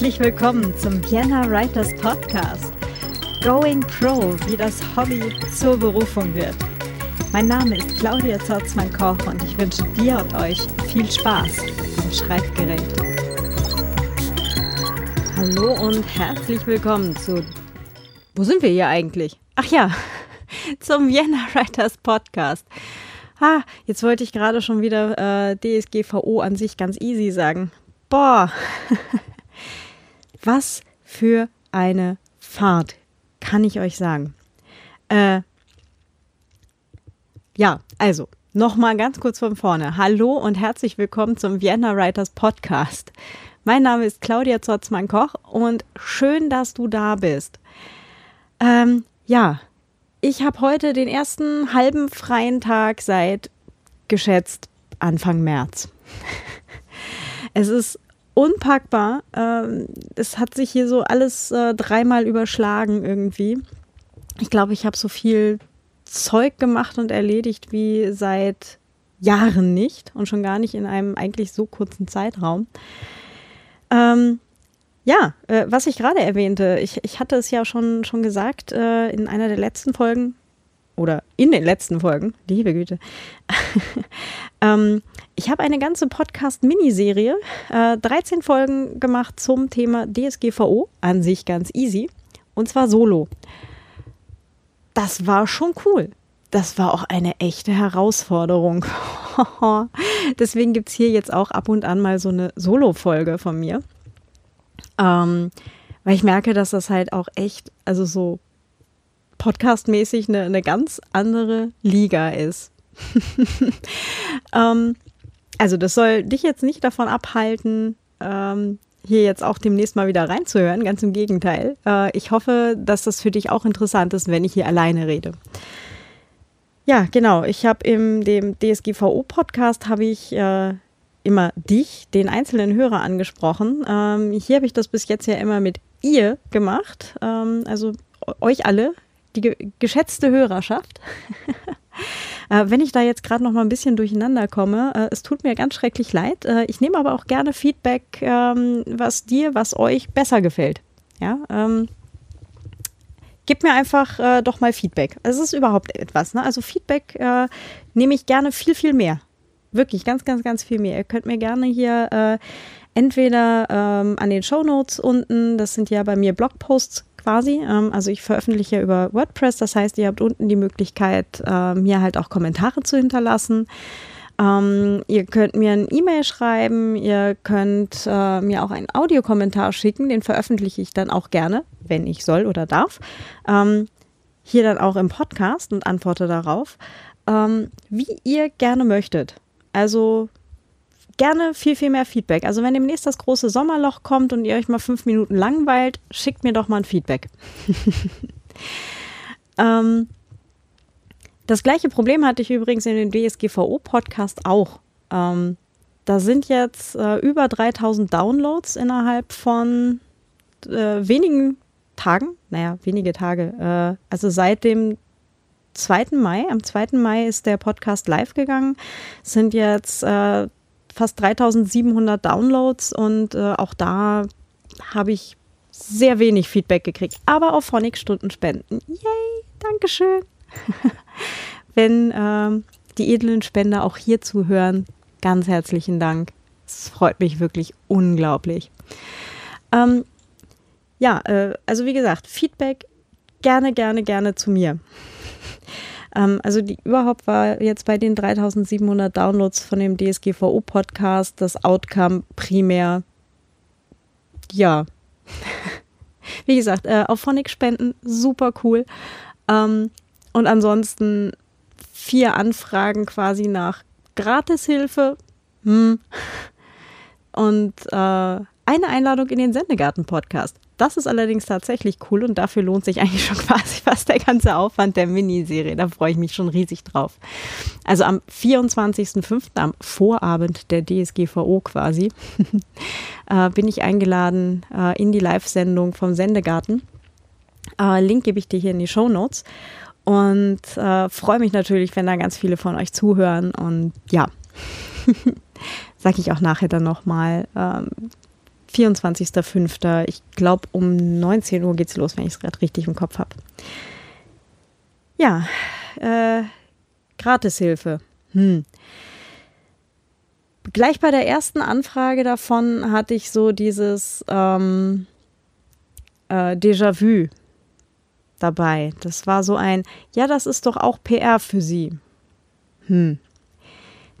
Herzlich willkommen zum Vienna Writers Podcast. Going Pro, wie das Hobby zur Berufung wird. Mein Name ist Claudia Zorzmann-Koch und ich wünsche dir und euch viel Spaß am Schreibgerät. Hallo und herzlich willkommen zu. Wo sind wir hier eigentlich? Ach ja, zum Vienna Writers Podcast. Ah, jetzt wollte ich gerade schon wieder äh, DSGVO an sich ganz easy sagen. Boah, was für eine Fahrt, kann ich euch sagen. Äh, ja, also, nochmal ganz kurz von vorne. Hallo und herzlich willkommen zum Vienna Writers Podcast. Mein Name ist Claudia Zotzmann-Koch und schön, dass du da bist. Ähm, ja, ich habe heute den ersten halben freien Tag seit geschätzt Anfang März. Es ist unpackbar. Ähm, es hat sich hier so alles äh, dreimal überschlagen irgendwie. Ich glaube, ich habe so viel Zeug gemacht und erledigt wie seit Jahren nicht und schon gar nicht in einem eigentlich so kurzen Zeitraum. Ähm, ja, äh, was ich gerade erwähnte, ich, ich hatte es ja schon, schon gesagt äh, in einer der letzten Folgen oder in den letzten Folgen, liebe Güte. ähm, ich habe eine ganze Podcast-Miniserie, äh, 13 Folgen gemacht zum Thema DSGVO, an sich ganz easy, und zwar solo das war schon cool. Das war auch eine echte Herausforderung. Deswegen gibt es hier jetzt auch ab und an mal so eine Solo-Folge von mir. Ähm, weil ich merke, dass das halt auch echt, also so podcastmäßig eine, eine ganz andere Liga ist. ähm, also das soll dich jetzt nicht davon abhalten, ähm, hier jetzt auch demnächst mal wieder reinzuhören. Ganz im Gegenteil. Äh, ich hoffe, dass das für dich auch interessant ist, wenn ich hier alleine rede. Ja, genau. Ich habe im dem DSGVO-Podcast habe ich äh, immer dich, den einzelnen Hörer, angesprochen. Ähm, hier habe ich das bis jetzt ja immer mit ihr gemacht. Ähm, also euch alle, die ge geschätzte Hörerschaft. Äh, wenn ich da jetzt gerade noch mal ein bisschen durcheinander komme, äh, es tut mir ganz schrecklich leid. Äh, ich nehme aber auch gerne Feedback, ähm, was dir, was euch besser gefällt. Ja, ähm, gib mir einfach doch mal Feedback. Es ist überhaupt etwas. Ne? Also Feedback nehme ich gerne viel, viel mehr. Wirklich ganz, ganz, ganz viel mehr. Ihr könnt mir gerne hier entweder ähm, an den Show Notes unten, das sind ja bei mir Blogposts quasi. Ähm, also ich veröffentliche über WordPress, das heißt, ihr habt unten die Möglichkeit, äh, mir halt auch Kommentare zu hinterlassen. Ähm, ihr könnt mir ein E-Mail schreiben, ihr könnt äh, mir auch einen Audiokommentar schicken, den veröffentliche ich dann auch gerne, wenn ich soll oder darf. Ähm, hier dann auch im Podcast und antworte darauf, ähm, wie ihr gerne möchtet. Also gerne viel, viel mehr Feedback. Also wenn demnächst das große Sommerloch kommt und ihr euch mal fünf Minuten langweilt, schickt mir doch mal ein Feedback. ähm, das gleiche Problem hatte ich übrigens in dem DSGVO-Podcast auch. Ähm, da sind jetzt äh, über 3000 Downloads innerhalb von äh, wenigen Tagen. Naja, wenige Tage. Äh, also seit dem 2. Mai. Am 2. Mai ist der Podcast live gegangen. Sind jetzt äh, fast 3700 Downloads und äh, auch da habe ich sehr wenig Feedback gekriegt. Aber auf Phonic Stunden spenden. Yay, Dankeschön. Wenn ähm, die edlen Spender auch hier zuhören, ganz herzlichen Dank. Es freut mich wirklich unglaublich. Ähm, ja, äh, also wie gesagt, Feedback gerne, gerne, gerne zu mir. Ähm, also die, überhaupt war jetzt bei den 3700 Downloads von dem DSGVO-Podcast das Outcome primär, ja, wie gesagt, äh, auf Phonic spenden, super cool. Ähm, und ansonsten vier Anfragen quasi nach Gratishilfe. Hm. Und äh, eine Einladung in den Sendegarten-Podcast. Das ist allerdings tatsächlich cool und dafür lohnt sich eigentlich schon quasi fast der ganze Aufwand der Miniserie. Da freue ich mich schon riesig drauf. Also am 24.05., am Vorabend der DSGVO quasi, äh, bin ich eingeladen äh, in die Live-Sendung vom Sendegarten. Äh, Link gebe ich dir hier in die Show Notes. Und äh, freue mich natürlich, wenn da ganz viele von euch zuhören. Und ja, sage ich auch nachher dann nochmal, ähm, 24.05. Ich glaube, um 19 Uhr geht's los, wenn ich es gerade richtig im Kopf habe. Ja, äh, Gratishilfe. Hm. Gleich bei der ersten Anfrage davon hatte ich so dieses ähm, äh, Déjà-vu dabei. Das war so ein, ja, das ist doch auch PR für Sie. Hm.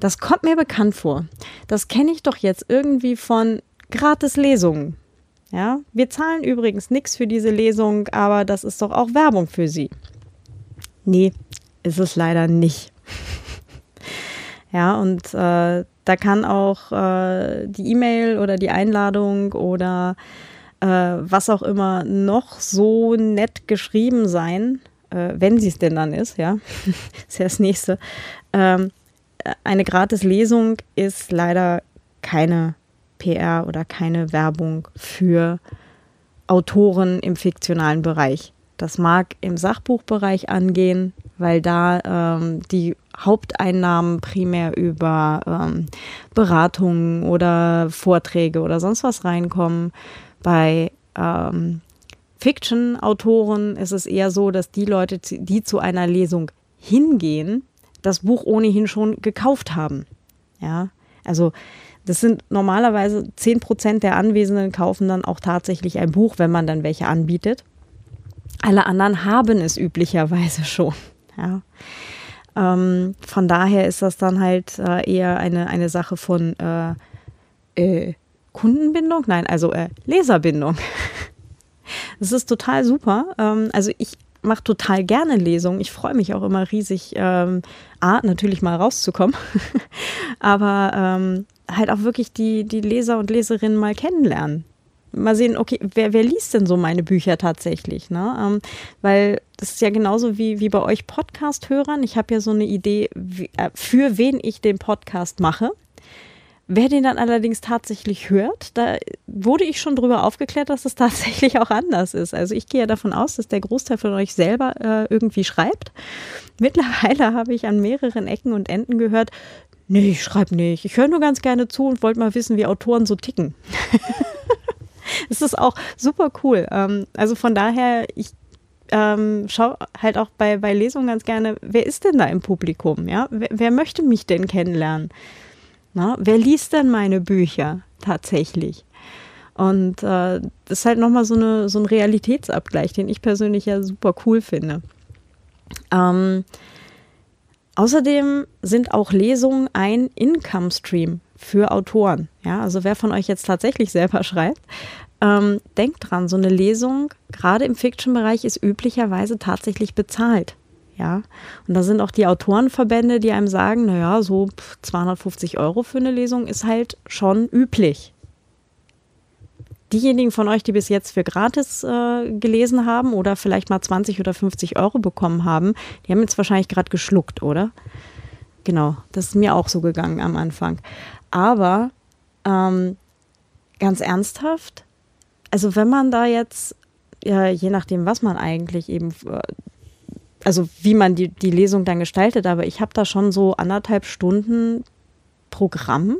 Das kommt mir bekannt vor. Das kenne ich doch jetzt irgendwie von Gratis-Lesungen. Ja, wir zahlen übrigens nichts für diese Lesung, aber das ist doch auch Werbung für Sie. Nee, ist es leider nicht. ja, und äh, da kann auch äh, die E-Mail oder die Einladung oder äh, was auch immer noch so nett geschrieben sein, äh, wenn sie es denn dann ist, ja, ist ja das nächste. Ähm, eine Gratis-Lesung ist leider keine PR oder keine Werbung für Autoren im fiktionalen Bereich. Das mag im Sachbuchbereich angehen, weil da ähm, die Haupteinnahmen primär über ähm, Beratungen oder Vorträge oder sonst was reinkommen. Bei ähm, Fiction-Autoren ist es eher so, dass die Leute, die zu einer Lesung hingehen, das Buch ohnehin schon gekauft haben. Ja, also das sind normalerweise 10 Prozent der Anwesenden kaufen dann auch tatsächlich ein Buch, wenn man dann welche anbietet. Alle anderen haben es üblicherweise schon. Ja. Ähm, von daher ist das dann halt äh, eher eine, eine Sache von äh, äh, Kundenbindung? Nein, also äh, Leserbindung. Das ist total super. Ähm, also ich mache total gerne Lesungen. Ich freue mich auch immer riesig, ähm, A, natürlich mal rauszukommen, aber ähm, halt auch wirklich die, die Leser und Leserinnen mal kennenlernen. Mal sehen, okay, wer, wer liest denn so meine Bücher tatsächlich? Ne? Ähm, weil das ist ja genauso wie, wie bei euch Podcast-Hörern. Ich habe ja so eine Idee, wie, äh, für wen ich den Podcast mache. Wer den dann allerdings tatsächlich hört, da wurde ich schon drüber aufgeklärt, dass es tatsächlich auch anders ist. Also ich gehe ja davon aus, dass der Großteil von euch selber äh, irgendwie schreibt. Mittlerweile habe ich an mehreren Ecken und Enden gehört, nee, ich schreibe nicht. Ich höre nur ganz gerne zu und wollte mal wissen, wie Autoren so ticken. Es ist auch super cool. Ähm, also von daher, ich ähm, schaue halt auch bei, bei Lesungen ganz gerne, wer ist denn da im Publikum? Ja? Wer, wer möchte mich denn kennenlernen? Na, wer liest denn meine Bücher tatsächlich? Und äh, das ist halt nochmal so, so ein Realitätsabgleich, den ich persönlich ja super cool finde. Ähm, außerdem sind auch Lesungen ein Income-Stream für Autoren. Ja, also wer von euch jetzt tatsächlich selber schreibt, ähm, denkt dran, so eine Lesung, gerade im Fiction-Bereich, ist üblicherweise tatsächlich bezahlt. Ja, und da sind auch die Autorenverbände, die einem sagen, naja, so 250 Euro für eine Lesung ist halt schon üblich. Diejenigen von euch, die bis jetzt für gratis äh, gelesen haben oder vielleicht mal 20 oder 50 Euro bekommen haben, die haben jetzt wahrscheinlich gerade geschluckt, oder? Genau, das ist mir auch so gegangen am Anfang. Aber ähm, ganz ernsthaft, also wenn man da jetzt, ja, je nachdem, was man eigentlich eben äh, also wie man die, die Lesung dann gestaltet, aber ich habe da schon so anderthalb Stunden Programm,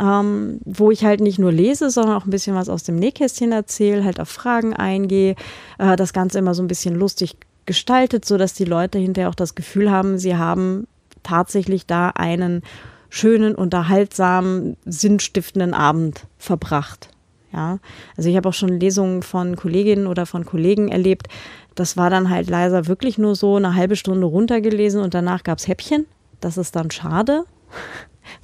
ähm, wo ich halt nicht nur lese, sondern auch ein bisschen was aus dem Nähkästchen erzähle, halt auf Fragen eingehe, äh, das Ganze immer so ein bisschen lustig gestaltet, sodass die Leute hinterher auch das Gefühl haben, sie haben tatsächlich da einen schönen, unterhaltsamen, sinnstiftenden Abend verbracht. Ja, also ich habe auch schon Lesungen von Kolleginnen oder von Kollegen erlebt, das war dann halt leiser wirklich nur so eine halbe Stunde runtergelesen und danach gab es Häppchen. Das ist dann schade,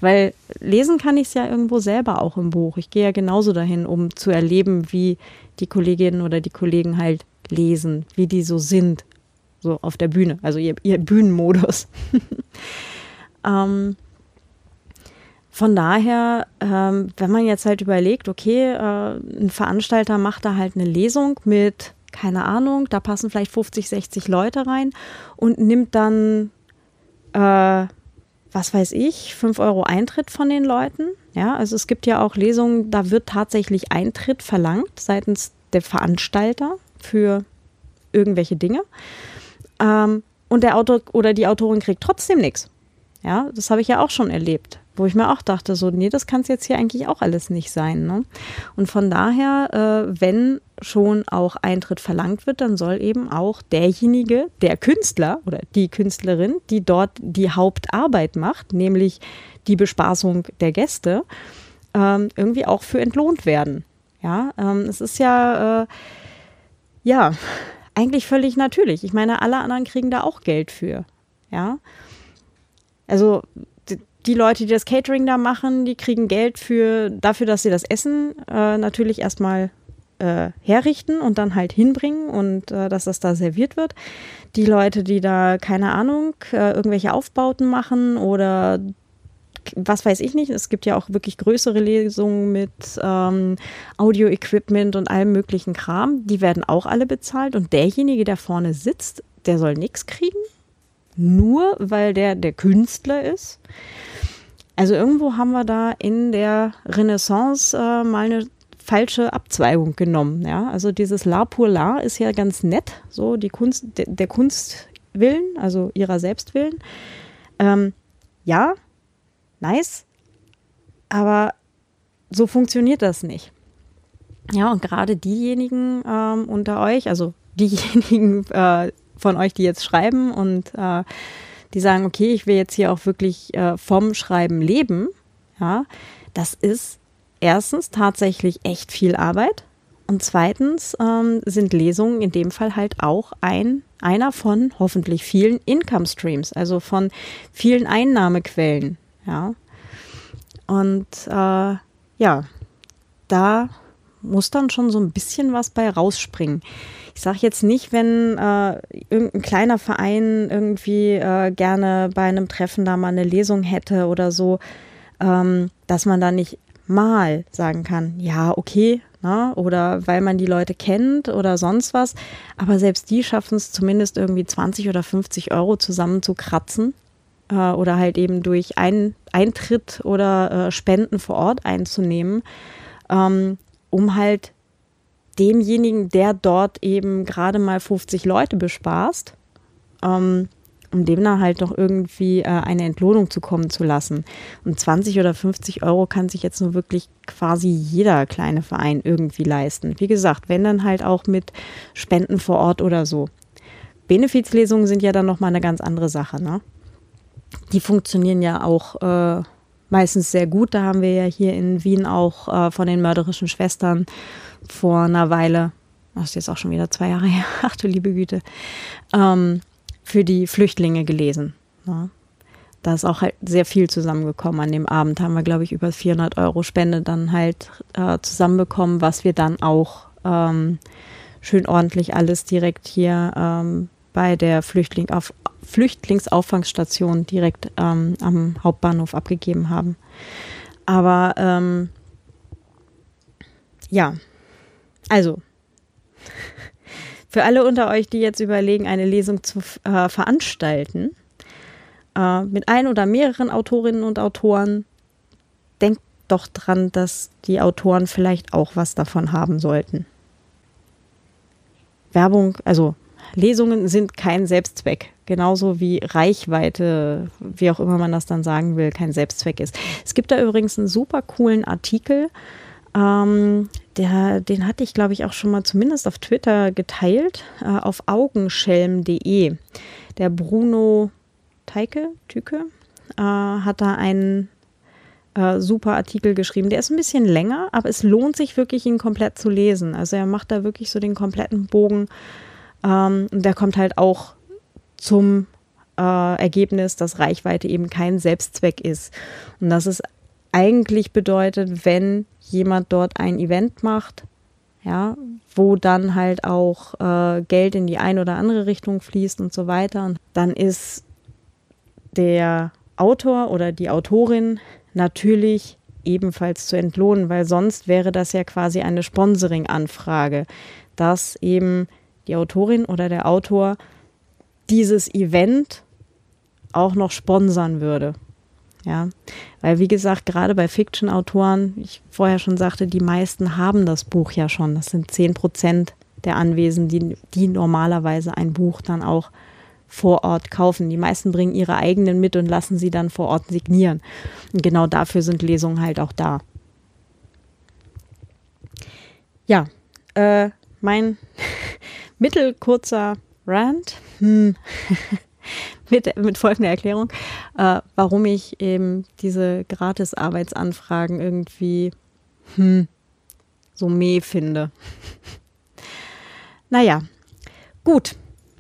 weil lesen kann ich es ja irgendwo selber auch im Buch. Ich gehe ja genauso dahin, um zu erleben, wie die Kolleginnen oder die Kollegen halt lesen, wie die so sind, so auf der Bühne, also ihr, ihr Bühnenmodus. ähm, von daher, ähm, wenn man jetzt halt überlegt, okay, äh, ein Veranstalter macht da halt eine Lesung mit keine Ahnung, da passen vielleicht 50, 60 Leute rein und nimmt dann, äh, was weiß ich, 5 Euro Eintritt von den Leuten. Ja, also es gibt ja auch Lesungen, da wird tatsächlich Eintritt verlangt seitens der Veranstalter für irgendwelche Dinge. Ähm, und der Autor oder die Autorin kriegt trotzdem nichts. Ja, das habe ich ja auch schon erlebt, wo ich mir auch dachte, so, nee, das kann es jetzt hier eigentlich auch alles nicht sein. Ne? Und von daher, äh, wenn schon auch Eintritt verlangt wird, dann soll eben auch derjenige, der Künstler oder die Künstlerin, die dort die Hauptarbeit macht, nämlich die Bespaßung der Gäste, ähm, irgendwie auch für entlohnt werden. Ja, ähm, es ist ja, äh, ja, eigentlich völlig natürlich. Ich meine, alle anderen kriegen da auch Geld für. Ja, also die Leute, die das Catering da machen, die kriegen Geld für dafür, dass sie das Essen äh, natürlich erstmal äh, herrichten und dann halt hinbringen und äh, dass das da serviert wird. Die Leute, die da, keine Ahnung, äh, irgendwelche Aufbauten machen oder was weiß ich nicht. Es gibt ja auch wirklich größere Lesungen mit ähm, Audio-Equipment und allem möglichen Kram. Die werden auch alle bezahlt. Und derjenige, der vorne sitzt, der soll nichts kriegen. Nur weil der der Künstler ist. Also irgendwo haben wir da in der Renaissance äh, mal eine falsche Abzweigung genommen. Ja? Also dieses La pour La ist ja ganz nett, so die Kunst, de, der Kunst willen, also ihrer selbst willen. Ähm, ja, nice, aber so funktioniert das nicht. Ja, und gerade diejenigen ähm, unter euch, also diejenigen äh, von euch, die jetzt schreiben und äh, die sagen, okay, ich will jetzt hier auch wirklich äh, vom Schreiben leben, ja, das ist erstens tatsächlich echt viel Arbeit und zweitens ähm, sind Lesungen in dem Fall halt auch ein, einer von hoffentlich vielen Income Streams, also von vielen Einnahmequellen. Ja. Und äh, ja, da muss dann schon so ein bisschen was bei rausspringen. Ich sage jetzt nicht, wenn äh, irgendein kleiner Verein irgendwie äh, gerne bei einem Treffen da mal eine Lesung hätte oder so, ähm, dass man da nicht mal sagen kann, ja, okay, na, ne, oder weil man die Leute kennt oder sonst was. Aber selbst die schaffen es zumindest irgendwie 20 oder 50 Euro zusammenzukratzen äh, oder halt eben durch ein, Eintritt oder äh, Spenden vor Ort einzunehmen, ähm, um halt demjenigen, der dort eben gerade mal 50 Leute bespaßt, ähm, um dem dann halt noch irgendwie äh, eine Entlohnung zukommen zu lassen. Und 20 oder 50 Euro kann sich jetzt nur wirklich quasi jeder kleine Verein irgendwie leisten. Wie gesagt, wenn dann halt auch mit Spenden vor Ort oder so. Benefizlesungen sind ja dann nochmal eine ganz andere Sache. Ne? Die funktionieren ja auch äh, meistens sehr gut. Da haben wir ja hier in Wien auch äh, von den mörderischen Schwestern vor einer Weile, das ist jetzt auch schon wieder zwei Jahre her, ach du liebe Güte, ähm, für die Flüchtlinge gelesen. Ja. Da ist auch halt sehr viel zusammengekommen. An dem Abend haben wir, glaube ich, über 400 Euro Spende dann halt äh, zusammenbekommen, was wir dann auch ähm, schön ordentlich alles direkt hier ähm, bei der Flüchtling auf, Flüchtlingsauffangstation direkt ähm, am Hauptbahnhof abgegeben haben. Aber ähm, ja, also für alle unter euch, die jetzt überlegen, eine Lesung zu äh, veranstalten, äh, mit ein oder mehreren Autorinnen und Autoren, denkt doch dran, dass die Autoren vielleicht auch was davon haben sollten. Werbung, also Lesungen sind kein Selbstzweck. Genauso wie Reichweite, wie auch immer man das dann sagen will, kein Selbstzweck ist. Es gibt da übrigens einen super coolen Artikel, ähm, der, den hatte ich, glaube ich, auch schon mal zumindest auf Twitter geteilt, äh, auf augenschelm.de. Der Bruno Teike, Tüke, äh, hat da einen äh, super Artikel geschrieben. Der ist ein bisschen länger, aber es lohnt sich wirklich, ihn komplett zu lesen. Also er macht da wirklich so den kompletten Bogen. Ähm, und der kommt halt auch zum äh, Ergebnis, dass Reichweite eben kein Selbstzweck ist. Und dass es eigentlich bedeutet, wenn jemand dort ein Event macht, ja, wo dann halt auch äh, Geld in die eine oder andere Richtung fließt und so weiter. Und dann ist der Autor oder die Autorin natürlich ebenfalls zu entlohnen, weil sonst wäre das ja quasi eine Sponsoring-Anfrage, dass eben die Autorin oder der Autor dieses Event auch noch sponsern würde. Ja, weil wie gesagt, gerade bei Fiction-Autoren, ich vorher schon sagte, die meisten haben das Buch ja schon. Das sind zehn Prozent der Anwesenden, die, die normalerweise ein Buch dann auch vor Ort kaufen. Die meisten bringen ihre eigenen mit und lassen sie dann vor Ort signieren. Und genau dafür sind Lesungen halt auch da. Ja, äh, mein mittelkurzer Rant hm. mit, mit folgender Erklärung, äh, warum ich eben diese Gratis-Arbeitsanfragen irgendwie hm, so meh finde. naja, gut.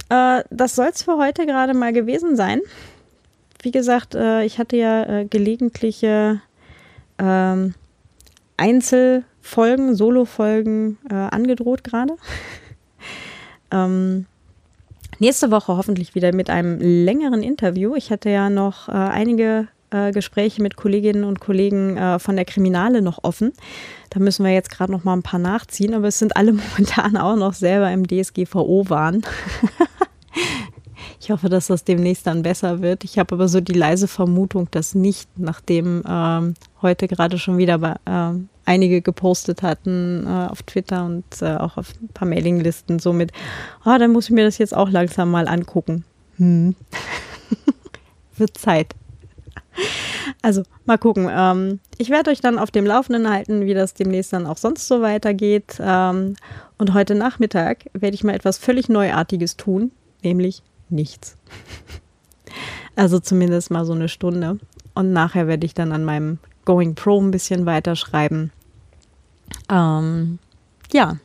Äh, das soll es für heute gerade mal gewesen sein. Wie gesagt, äh, ich hatte ja äh, gelegentliche ähm, Einzelfolgen, Solo-Folgen äh, angedroht gerade. ähm, nächste Woche hoffentlich wieder mit einem längeren Interview. Ich hatte ja noch äh, einige äh, Gespräche mit Kolleginnen und Kollegen äh, von der Kriminale noch offen. Da müssen wir jetzt gerade noch mal ein paar nachziehen, aber es sind alle momentan auch noch selber im DSGVO-Wahn. ich hoffe, dass das demnächst dann besser wird. Ich habe aber so die leise Vermutung, dass nicht, nachdem ähm, heute gerade schon wieder bei, äh, einige gepostet hatten äh, auf Twitter und äh, auch auf ein paar Mailinglisten, so mit, oh, dann muss ich mir das jetzt auch langsam mal angucken. Hm. wird Zeit. Also mal gucken. Ähm, ich werde euch dann auf dem Laufenden halten, wie das demnächst dann auch sonst so weitergeht. Ähm, und heute Nachmittag werde ich mal etwas völlig Neuartiges tun, nämlich nichts. Also zumindest mal so eine Stunde. Und nachher werde ich dann an meinem Going Pro ein bisschen weiterschreiben. Ähm, ja,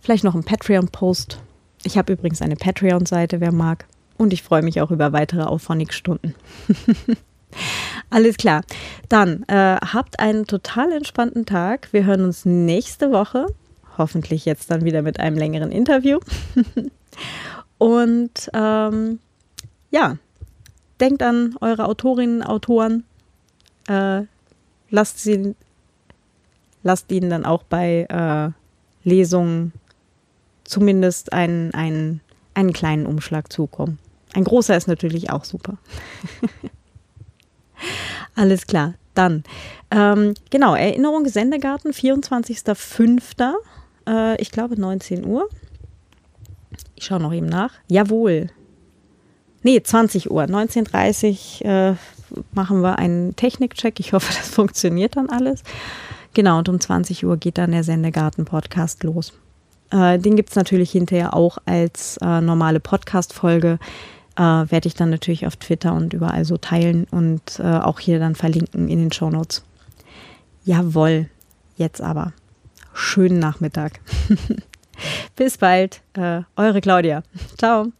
vielleicht noch ein Patreon-Post. Ich habe übrigens eine Patreon-Seite, wer mag. Und ich freue mich auch über weitere Auphonic-Stunden. Alles klar. Dann äh, habt einen total entspannten Tag. Wir hören uns nächste Woche. Hoffentlich jetzt dann wieder mit einem längeren Interview. Und ähm, ja, denkt an eure Autorinnen, Autoren. Äh, lasst, sie, lasst ihnen dann auch bei äh, Lesungen zumindest einen, einen, einen kleinen Umschlag zukommen. Ein großer ist natürlich auch super. Alles klar, dann. Ähm, genau, Erinnerung Sendegarten, 24.05. Äh, ich glaube 19 Uhr. Ich schaue noch eben nach. Jawohl. Nee, 20 Uhr. 19.30 Uhr äh, machen wir einen Technikcheck. Ich hoffe, das funktioniert dann alles. Genau, und um 20 Uhr geht dann der Sendegarten-Podcast los. Äh, den gibt es natürlich hinterher auch als äh, normale Podcast-Folge äh, werde ich dann natürlich auf Twitter und überall so teilen und äh, auch hier dann verlinken in den Show Notes. Jawohl, jetzt aber. Schönen Nachmittag. Bis bald, äh, eure Claudia. Ciao.